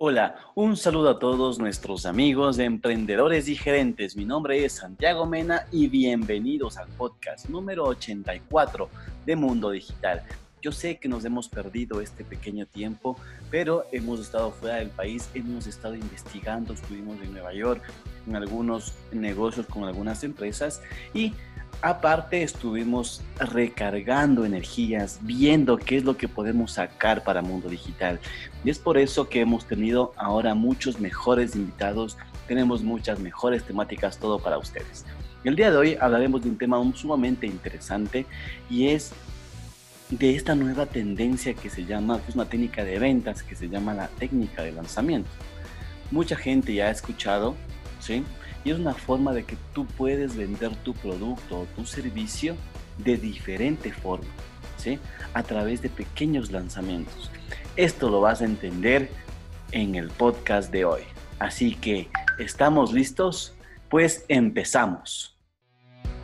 Hola, un saludo a todos nuestros amigos emprendedores y gerentes. Mi nombre es Santiago Mena y bienvenidos al podcast número 84 de Mundo Digital. Yo sé que nos hemos perdido este pequeño tiempo, pero hemos estado fuera del país, hemos estado investigando, estuvimos en Nueva York, en algunos negocios con algunas empresas y Aparte estuvimos recargando energías, viendo qué es lo que podemos sacar para Mundo Digital. Y es por eso que hemos tenido ahora muchos mejores invitados, tenemos muchas mejores temáticas, todo para ustedes. El día de hoy hablaremos de un tema sumamente interesante y es de esta nueva tendencia que se llama, que es una técnica de ventas, que se llama la técnica de lanzamiento. Mucha gente ya ha escuchado, ¿sí? Y es una forma de que tú puedes vender tu producto o tu servicio de diferente forma, ¿sí? A través de pequeños lanzamientos. Esto lo vas a entender en el podcast de hoy. Así que, ¿estamos listos? Pues empezamos.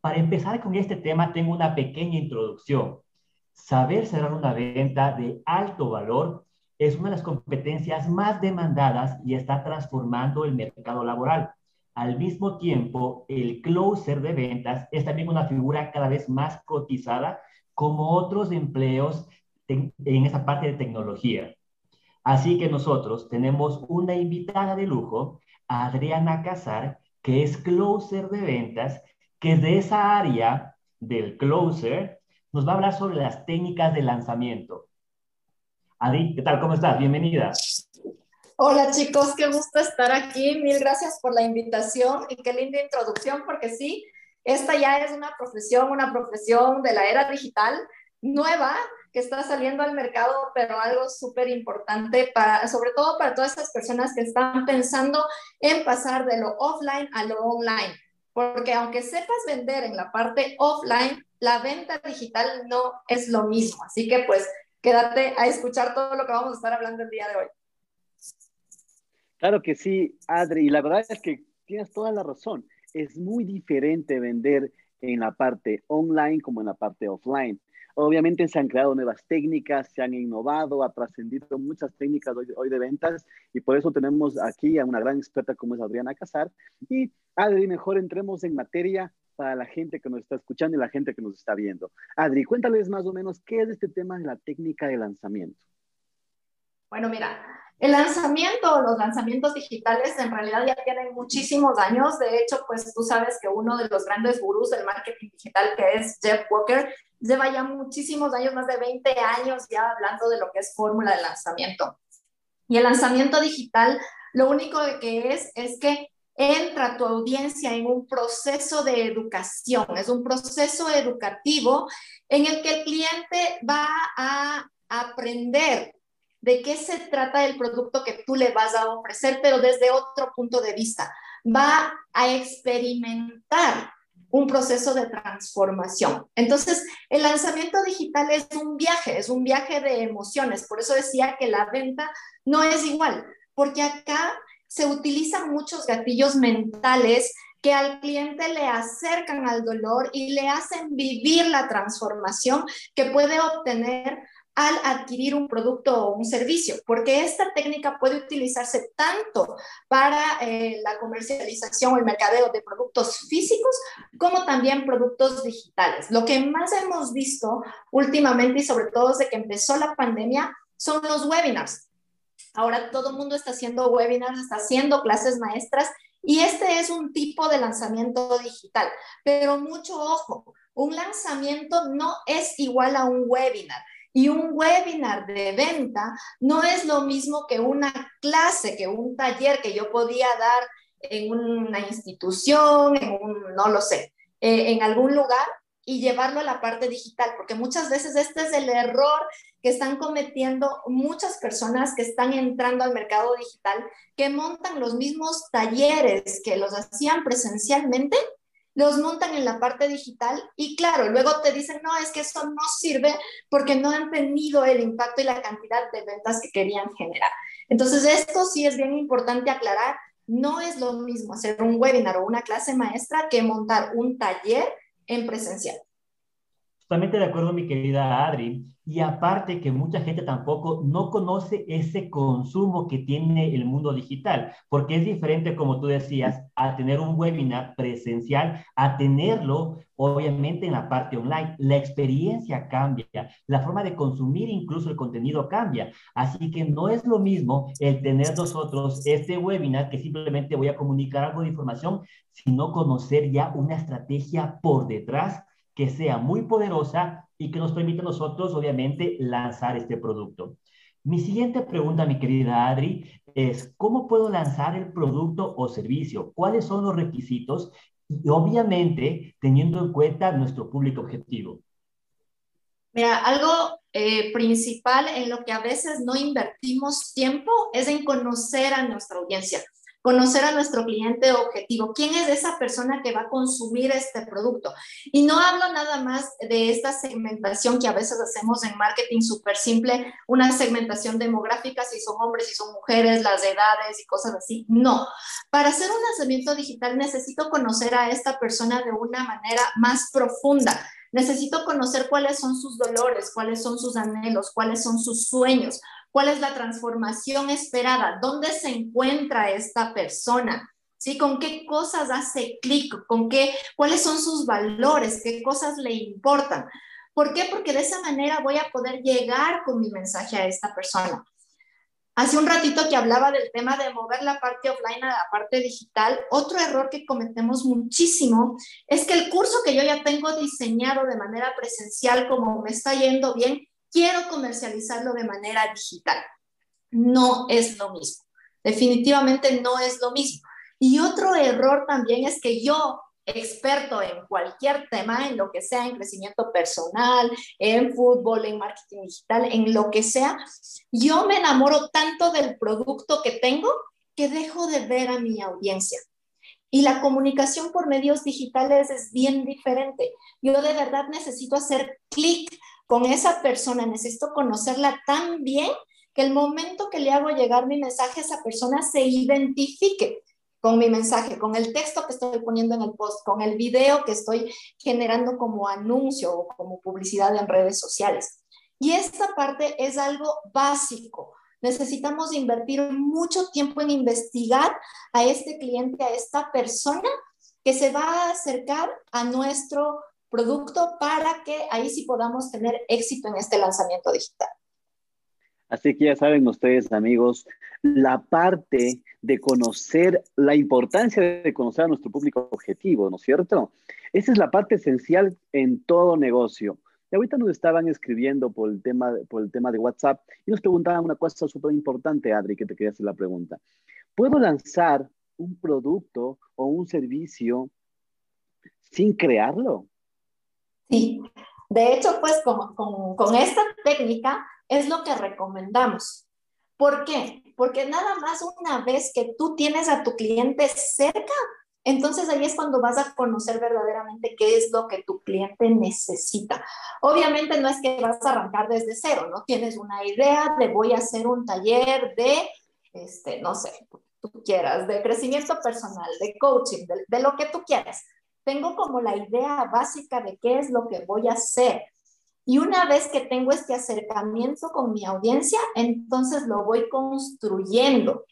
Para empezar con este tema, tengo una pequeña introducción. Saber cerrar una venta de alto valor es una de las competencias más demandadas y está transformando el mercado laboral. Al mismo tiempo, el closer de ventas es también una figura cada vez más cotizada como otros empleos en, en esa parte de tecnología. Así que nosotros tenemos una invitada de lujo, Adriana Casar, que es closer de ventas, que de esa área del closer nos va a hablar sobre las técnicas de lanzamiento. Adi, ¿qué tal? ¿Cómo estás? Bienvenida. Hola chicos, qué gusto estar aquí. Mil gracias por la invitación y qué linda introducción, porque sí, esta ya es una profesión, una profesión de la era digital nueva que está saliendo al mercado, pero algo súper importante para, sobre todo para todas esas personas que están pensando en pasar de lo offline a lo online. Porque aunque sepas vender en la parte offline, la venta digital no es lo mismo. Así que pues quédate a escuchar todo lo que vamos a estar hablando el día de hoy. Claro que sí, Adri, y la verdad es que tienes toda la razón. Es muy diferente vender en la parte online como en la parte offline. Obviamente se han creado nuevas técnicas, se han innovado, ha trascendido muchas técnicas hoy, de ventas y por eso tenemos aquí a una gran experta como es Adriana Casar. Y Adri, mejor entremos en materia para la gente que nos está escuchando y la gente que nos está viendo. Adri, cuéntales más o menos qué es este tema de la técnica de lanzamiento. Bueno, mira, el lanzamiento, los lanzamientos digitales en realidad ya tienen muchísimos años. De hecho, pues tú sabes que uno de los grandes gurús del marketing digital, que es Jeff Walker, lleva ya muchísimos años, más de 20 años ya hablando de lo que es fórmula de lanzamiento. Y el lanzamiento digital, lo único que es es que entra tu audiencia en un proceso de educación, es un proceso educativo en el que el cliente va a aprender de qué se trata el producto que tú le vas a ofrecer, pero desde otro punto de vista. Va a experimentar un proceso de transformación. Entonces, el lanzamiento digital es un viaje, es un viaje de emociones. Por eso decía que la venta no es igual, porque acá se utilizan muchos gatillos mentales que al cliente le acercan al dolor y le hacen vivir la transformación que puede obtener al adquirir un producto o un servicio, porque esta técnica puede utilizarse tanto para eh, la comercialización o el mercadeo de productos físicos como también productos digitales. Lo que más hemos visto últimamente y sobre todo desde que empezó la pandemia son los webinars. Ahora todo el mundo está haciendo webinars, está haciendo clases maestras y este es un tipo de lanzamiento digital, pero mucho ojo, un lanzamiento no es igual a un webinar. Y un webinar de venta no es lo mismo que una clase, que un taller que yo podía dar en una institución, no lo sé, eh, en algún lugar, y llevarlo a la parte digital, porque muchas veces este es el error que están cometiendo muchas personas que están entrando al mercado digital, que montan los mismos talleres que los hacían presencialmente, los montan en la parte digital y claro, luego te dicen, no, es que eso no sirve porque no han tenido el impacto y la cantidad de ventas que querían generar. Entonces, esto sí es bien importante aclarar. No es lo mismo hacer un webinar o una clase maestra que montar un taller en presencial. Totalmente de acuerdo, mi querida Adri. Y aparte que mucha gente tampoco no conoce ese consumo que tiene el mundo digital, porque es diferente, como tú decías, a tener un webinar presencial, a tenerlo obviamente en la parte online. La experiencia cambia, la forma de consumir incluso el contenido cambia. Así que no es lo mismo el tener nosotros este webinar que simplemente voy a comunicar algo de información, sino conocer ya una estrategia por detrás que sea muy poderosa y que nos permita a nosotros, obviamente, lanzar este producto. Mi siguiente pregunta, mi querida Adri, es ¿cómo puedo lanzar el producto o servicio? ¿Cuáles son los requisitos? Y obviamente, teniendo en cuenta nuestro público objetivo. Mira, algo eh, principal en lo que a veces no invertimos tiempo es en conocer a nuestra audiencia conocer a nuestro cliente objetivo, quién es esa persona que va a consumir este producto. Y no hablo nada más de esta segmentación que a veces hacemos en marketing súper simple, una segmentación demográfica, si son hombres, si son mujeres, las edades y cosas así. No, para hacer un lanzamiento digital necesito conocer a esta persona de una manera más profunda. Necesito conocer cuáles son sus dolores, cuáles son sus anhelos, cuáles son sus sueños, cuál es la transformación esperada, dónde se encuentra esta persona, ¿sí? ¿Con qué cosas hace clic? ¿Con qué, cuáles son sus valores? ¿Qué cosas le importan? ¿Por qué? Porque de esa manera voy a poder llegar con mi mensaje a esta persona. Hace un ratito que hablaba del tema de mover la parte offline a la parte digital, otro error que cometemos muchísimo es que el curso que yo ya tengo diseñado de manera presencial, como me está yendo bien, quiero comercializarlo de manera digital. No es lo mismo. Definitivamente no es lo mismo. Y otro error también es que yo, experto en cualquier tema, en lo que sea, en crecimiento personal, en fútbol, en marketing digital, en lo que sea, yo me enamoro tanto del producto que tengo que dejo de ver a mi audiencia. Y la comunicación por medios digitales es bien diferente. Yo de verdad necesito hacer clic con esa persona, necesito conocerla tan bien que el momento que le hago llegar mi mensaje, esa persona se identifique con mi mensaje, con el texto que estoy poniendo en el post, con el video que estoy generando como anuncio o como publicidad en redes sociales. Y esta parte es algo básico. Necesitamos invertir mucho tiempo en investigar a este cliente, a esta persona que se va a acercar a nuestro producto para que ahí sí podamos tener éxito en este lanzamiento digital. Así que ya saben ustedes, amigos, la parte de conocer, la importancia de conocer a nuestro público objetivo, ¿no es cierto? Esa es la parte esencial en todo negocio. Y ahorita nos estaban escribiendo por el tema, por el tema de WhatsApp y nos preguntaban una cosa súper importante, Adri, que te quería hacer la pregunta. ¿Puedo lanzar un producto o un servicio sin crearlo? Sí, de hecho, pues con, con, esta técnica es lo que recomendamos. ¿Por qué? Porque nada más una vez que tú tienes a tu cliente cerca, entonces ahí es cuando vas a conocer verdaderamente qué es lo que tu cliente necesita. Obviamente no es que vas a arrancar desde cero, ¿no? Tienes una idea de voy a hacer un taller de, este, no sé, tú quieras, de crecimiento personal, de coaching, de, de lo que tú quieras tengo como la idea básica de qué es lo que voy a hacer. Y una vez que tengo este acercamiento con mi audiencia, entonces lo voy construyendo,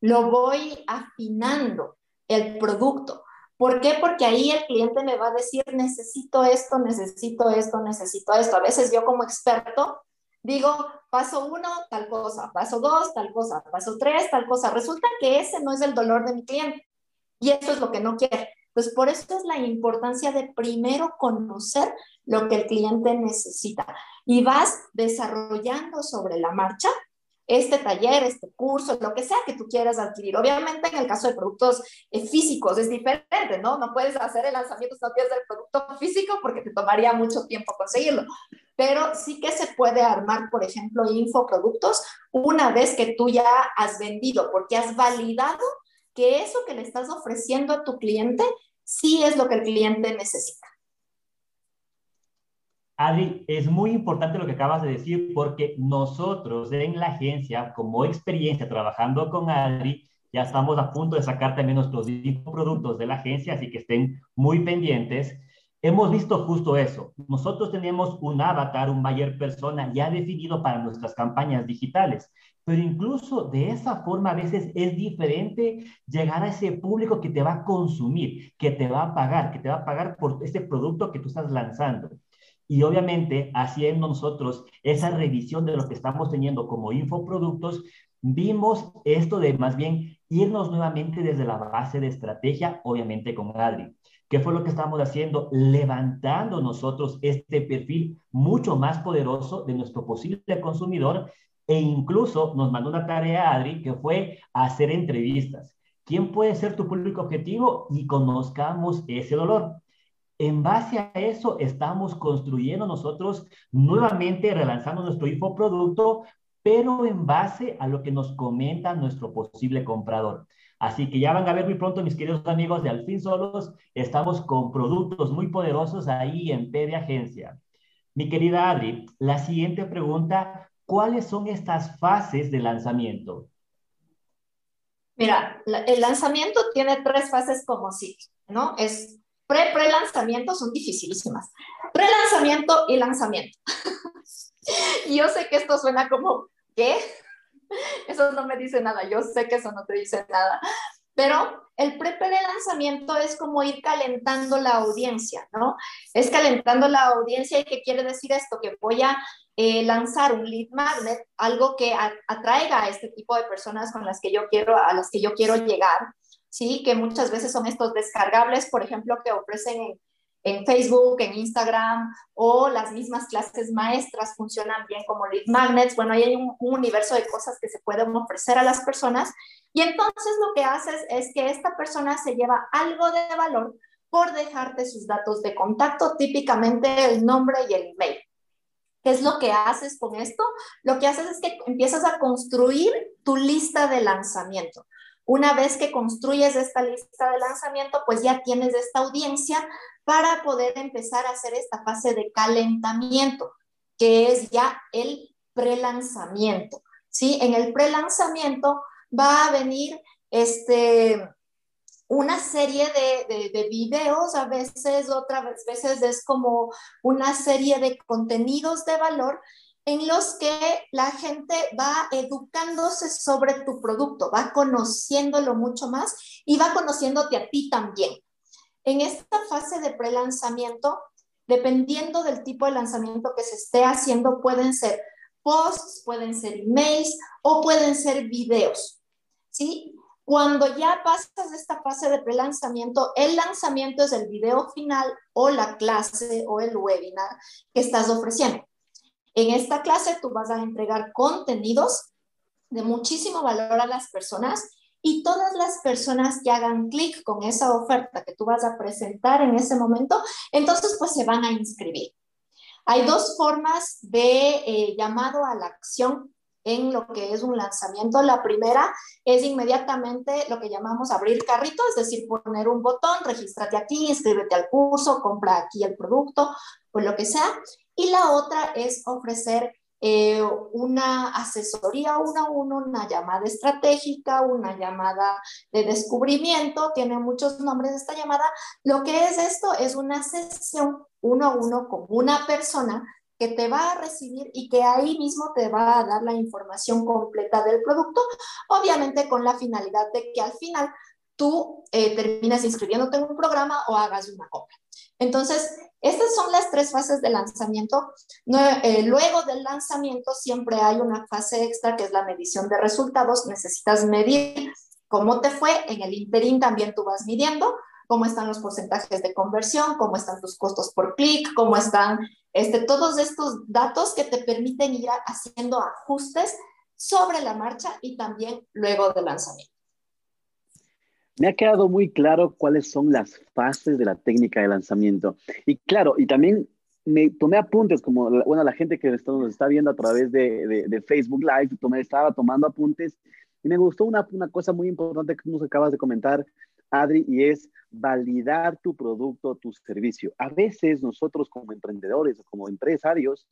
lo voy afinando el producto. ¿Por qué? Porque ahí el cliente me va a decir, necesito esto, necesito esto, necesito esto. A veces yo como experto digo, paso uno, tal cosa, paso dos, tal cosa, paso tres, tal cosa. Resulta que ese no es el dolor de mi cliente. Y eso es lo que no quiere. Pues por eso es la importancia de primero conocer lo que el cliente necesita y vas desarrollando sobre la marcha este taller, este curso, lo que sea que tú quieras adquirir. Obviamente en el caso de productos eh, físicos es diferente, ¿no? No puedes hacer el lanzamiento si no tienes el producto físico porque te tomaría mucho tiempo conseguirlo. Pero sí que se puede armar, por ejemplo, infoproductos una vez que tú ya has vendido, porque has validado que eso que le estás ofreciendo a tu cliente sí es lo que el cliente necesita. Adri, es muy importante lo que acabas de decir porque nosotros en la agencia, como experiencia trabajando con Adri, ya estamos a punto de sacar también nuestros productos de la agencia, así que estén muy pendientes. Hemos visto justo eso. Nosotros tenemos un avatar, un buyer persona ya definido para nuestras campañas digitales, pero incluso de esa forma a veces es diferente llegar a ese público que te va a consumir, que te va a pagar, que te va a pagar por ese producto que tú estás lanzando. Y obviamente, haciendo nosotros esa revisión de lo que estamos teniendo como infoproductos, vimos esto de más bien irnos nuevamente desde la base de estrategia, obviamente con Adri. ¿Qué fue lo que estamos haciendo? Levantando nosotros este perfil mucho más poderoso de nuestro posible consumidor e incluso nos mandó una tarea Adri que fue hacer entrevistas. ¿Quién puede ser tu público objetivo? Y conozcamos ese dolor. En base a eso, estamos construyendo nosotros nuevamente, relanzando nuestro infoproducto, pero en base a lo que nos comenta nuestro posible comprador. Así que ya van a ver muy pronto, mis queridos amigos de Al fin Solos, estamos con productos muy poderosos ahí en P de Agencia. Mi querida Adri, la siguiente pregunta, ¿cuáles son estas fases de lanzamiento? Mira, el lanzamiento tiene tres fases como sí, ¿no? Es Pre-pre-lanzamiento son dificilísimas. Pre-lanzamiento y lanzamiento. yo sé que esto suena como, ¿qué? Eso no me dice nada, yo sé que eso no te dice nada. Pero el pre-pre-lanzamiento es como ir calentando la audiencia, ¿no? Es calentando la audiencia y qué quiere decir esto, que voy a eh, lanzar un lead magnet, algo que atraiga a este tipo de personas con las que yo quiero, a las que yo quiero llegar, ¿sí? Que muchas veces son estos descargables, por ejemplo, que ofrecen en, Facebook, en Instagram, o las mismas clases maestras funcionan bien como lead magnets. Bueno, ahí hay un, universo de cosas que se pueden ofrecer a las personas. Y entonces lo que haces es que esta persona se lleva algo de valor por dejarte sus datos de contacto, típicamente el nombre y el email. ¿Qué es lo que haces con esto? Lo que haces es que empiezas a construir tu lista de lanzamiento. Una vez que construyes esta lista de lanzamiento, pues ya tienes esta audiencia para poder empezar a hacer esta fase de calentamiento, que es ya el prelanzamiento. ¿sí? En el prelanzamiento va a venir este, una serie de, de, videos, a veces, otras veces es como una serie de contenidos de valor en los que la gente va educándose sobre tu producto, va conociéndolo mucho más y va conociéndote a ti también. En esta fase de pre-lanzamiento, dependiendo del tipo de lanzamiento que se esté haciendo, pueden ser posts, pueden ser emails o pueden ser videos. ¿sí? Cuando ya pasas esta fase de pre-lanzamiento, el lanzamiento es el video final o la clase o el webinar que estás ofreciendo. En esta clase tú vas a entregar contenidos de muchísimo valor a las personas y todas las personas que hagan clic con esa oferta que tú vas a presentar en ese momento, entonces pues se van a inscribir. Hay dos formas de eh, llamado a la acción en lo que es un lanzamiento. La primera es inmediatamente lo que llamamos abrir carrito, es decir, poner un botón, regístrate aquí, inscríbete al curso, compra aquí el producto o lo que sea. Y la otra es ofrecer eh, una asesoría uno a uno, una llamada estratégica, una llamada de descubrimiento, tiene muchos nombres esta llamada. Lo que es esto es una sesión uno a uno con una persona que te va a recibir y que ahí mismo te va a dar la información completa del producto, obviamente con la finalidad de que al final tú eh, termines inscribiéndote en un programa o hagas una compra. Entonces, estas son las tres fases de lanzamiento. Eh, luego del lanzamiento siempre hay una fase extra que es la medición de resultados. Necesitas medir cómo te fue. En el interín también tú vas midiendo cómo están los porcentajes de conversión, cómo están tus costos por clic, cómo están este, todos estos datos que te permiten ir haciendo ajustes sobre la marcha y también luego del lanzamiento. Me ha quedado muy claro cuáles son las fases de la técnica de lanzamiento. Y claro, y también me tomé apuntes, como bueno, la gente que nos está viendo a través de, de, Facebook Live, tomé, estaba tomando apuntes y me gustó una, una cosa muy importante que nos acabas de comentar, Adri, y es validar tu producto, tu servicio. A veces nosotros como emprendedores como empresarios,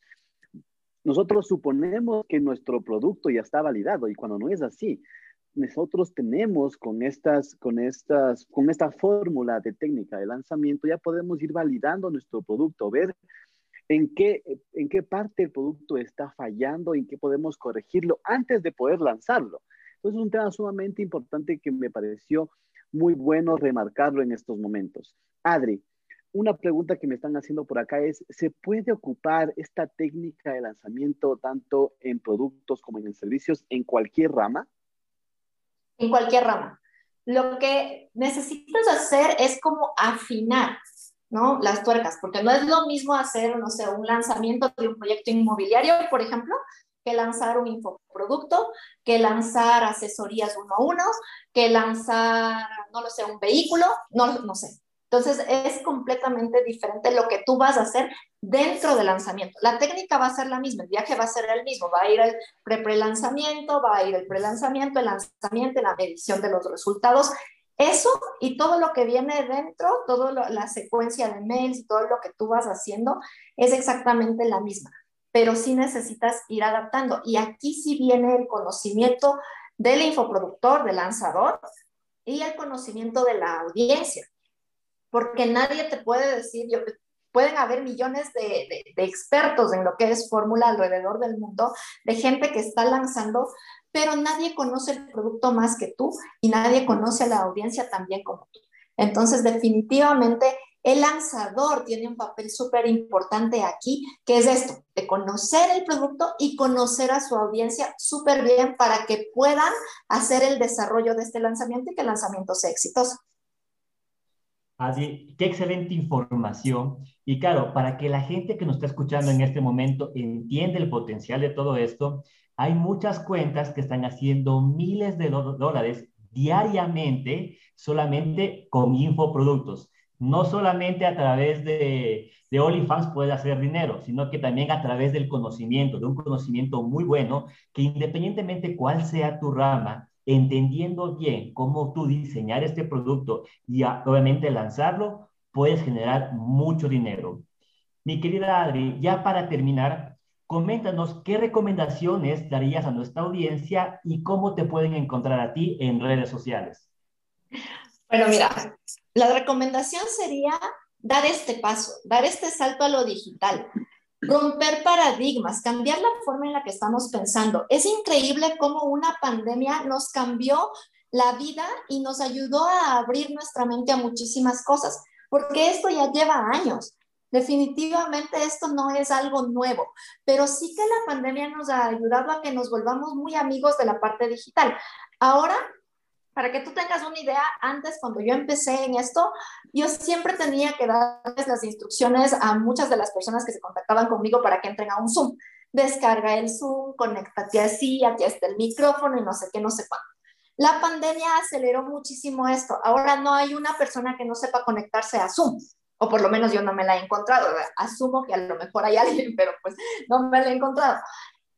nosotros suponemos que nuestro producto ya está validado y cuando no es así, nosotros tenemos con estas, con estas, con esta fórmula de técnica de lanzamiento, ya podemos ir validando nuestro producto, ver en qué, en qué parte el producto está fallando, en qué podemos corregirlo antes de poder lanzarlo. Entonces es un tema sumamente importante que me pareció muy bueno remarcarlo en estos momentos. Adri, una pregunta que me están haciendo por acá es, ¿se puede ocupar esta técnica de lanzamiento tanto en productos como en servicios en cualquier rama? En cualquier rama. Lo que necesitas hacer es como afinar, ¿no? Las tuercas, porque no es lo mismo hacer, no sé, un lanzamiento de un proyecto inmobiliario, por ejemplo, que lanzar un infoproducto, que lanzar asesorías uno a uno, que lanzar, no lo sé, un vehículo, no, no sé. Entonces es completamente diferente lo que tú vas a hacer dentro del lanzamiento. La técnica va a ser la misma, el viaje va a ser el mismo, va a ir el pre-pre-lanzamiento, va a ir el pre-lanzamiento, el lanzamiento, la medición de los resultados. Eso y todo lo que viene dentro, toda la secuencia de mails y todo lo que tú vas haciendo es exactamente la misma pero sí necesitas ir adaptando. Y aquí sí viene el conocimiento del infoproductor, del lanzador y el conocimiento de la audiencia, porque nadie te puede decir, yo, pueden haber millones de, de expertos en lo que es fórmula alrededor del mundo, de gente que está lanzando, pero nadie conoce el producto más que tú y nadie conoce a la audiencia también como tú. Entonces, definitivamente el lanzador tiene un papel súper importante aquí, que es esto, de conocer el producto y conocer a su audiencia súper bien para que puedan hacer el desarrollo de este lanzamiento y que el lanzamiento sea exitoso. Así, qué excelente información. Y claro, para que la gente que nos está escuchando en este momento entienda el potencial de todo esto, hay muchas cuentas que están haciendo miles de dólares diariamente solamente con infoproductos no solamente a través de, de OnlyFans puedes hacer dinero, sino que también a través del conocimiento, de un conocimiento muy bueno, que independientemente cuál sea tu rama, entendiendo bien cómo tú diseñar este producto y obviamente lanzarlo, puedes generar mucho dinero. Mi querida Adri, ya para terminar, coméntanos qué recomendaciones darías a nuestra audiencia y cómo te pueden encontrar a ti en redes sociales. Bueno, mira, la recomendación sería dar este paso, dar este salto a lo digital, romper paradigmas, cambiar la forma en la que estamos pensando. Es increíble cómo una pandemia nos cambió la vida y nos ayudó a abrir nuestra mente a muchísimas cosas, porque esto ya lleva años. Definitivamente esto no es algo nuevo, pero sí que la pandemia nos ha ayudado a que nos volvamos muy amigos de la parte digital. Ahora para que tú tengas una idea, antes cuando yo empecé en esto, yo siempre tenía que darles las instrucciones a muchas de las personas que se contactaban conmigo para que entren a un Zoom. Descarga el Zoom, conéctate así, aquí está el micrófono y no sé qué, no sé cuánto. La pandemia aceleró muchísimo esto. Ahora no hay una persona que no sepa conectarse a Zoom, o por lo menos yo no me la he encontrado. Asumo que a lo mejor hay alguien, pero pues no me la he encontrado.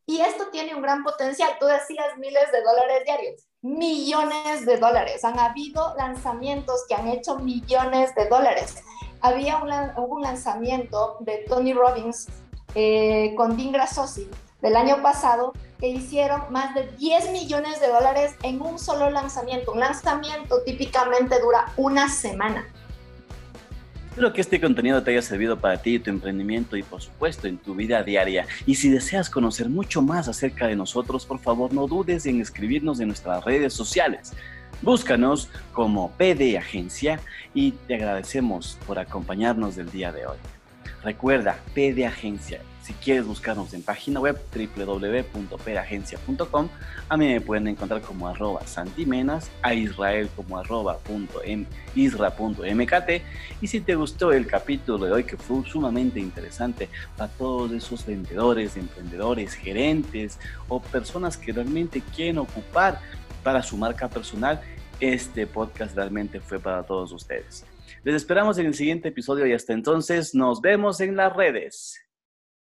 Y esto tiene un gran potencial. Tú decías miles de dólares diarios, millones de dólares. Han habido lanzamientos que han hecho millones de dólares. Había un, lanzamiento de Tony Robbins eh, con Dean Grassosi del año pasado que hicieron más de 10 millones de dólares en un solo lanzamiento. Un lanzamiento típicamente dura una semana. Espero que este contenido te haya servido para ti, tu emprendimiento y por supuesto en tu vida diaria. Y si deseas conocer mucho más acerca de nosotros, por favor no dudes en escribirnos en nuestras redes sociales. Búscanos como PD Agencia y te agradecemos por acompañarnos del día de hoy. Recuerda, PD Agencia, Si quieres buscarnos en página web www.peragencia.com, a mí me pueden encontrar como arroba santimenas, a Israel como arroba punto isra.mkt. Y si te gustó el capítulo de hoy, que fue sumamente interesante para todos esos vendedores, emprendedores, gerentes o personas que realmente quieren ocupar para su marca personal, este podcast realmente fue para todos ustedes. Les esperamos en el siguiente episodio y hasta entonces nos vemos en las redes.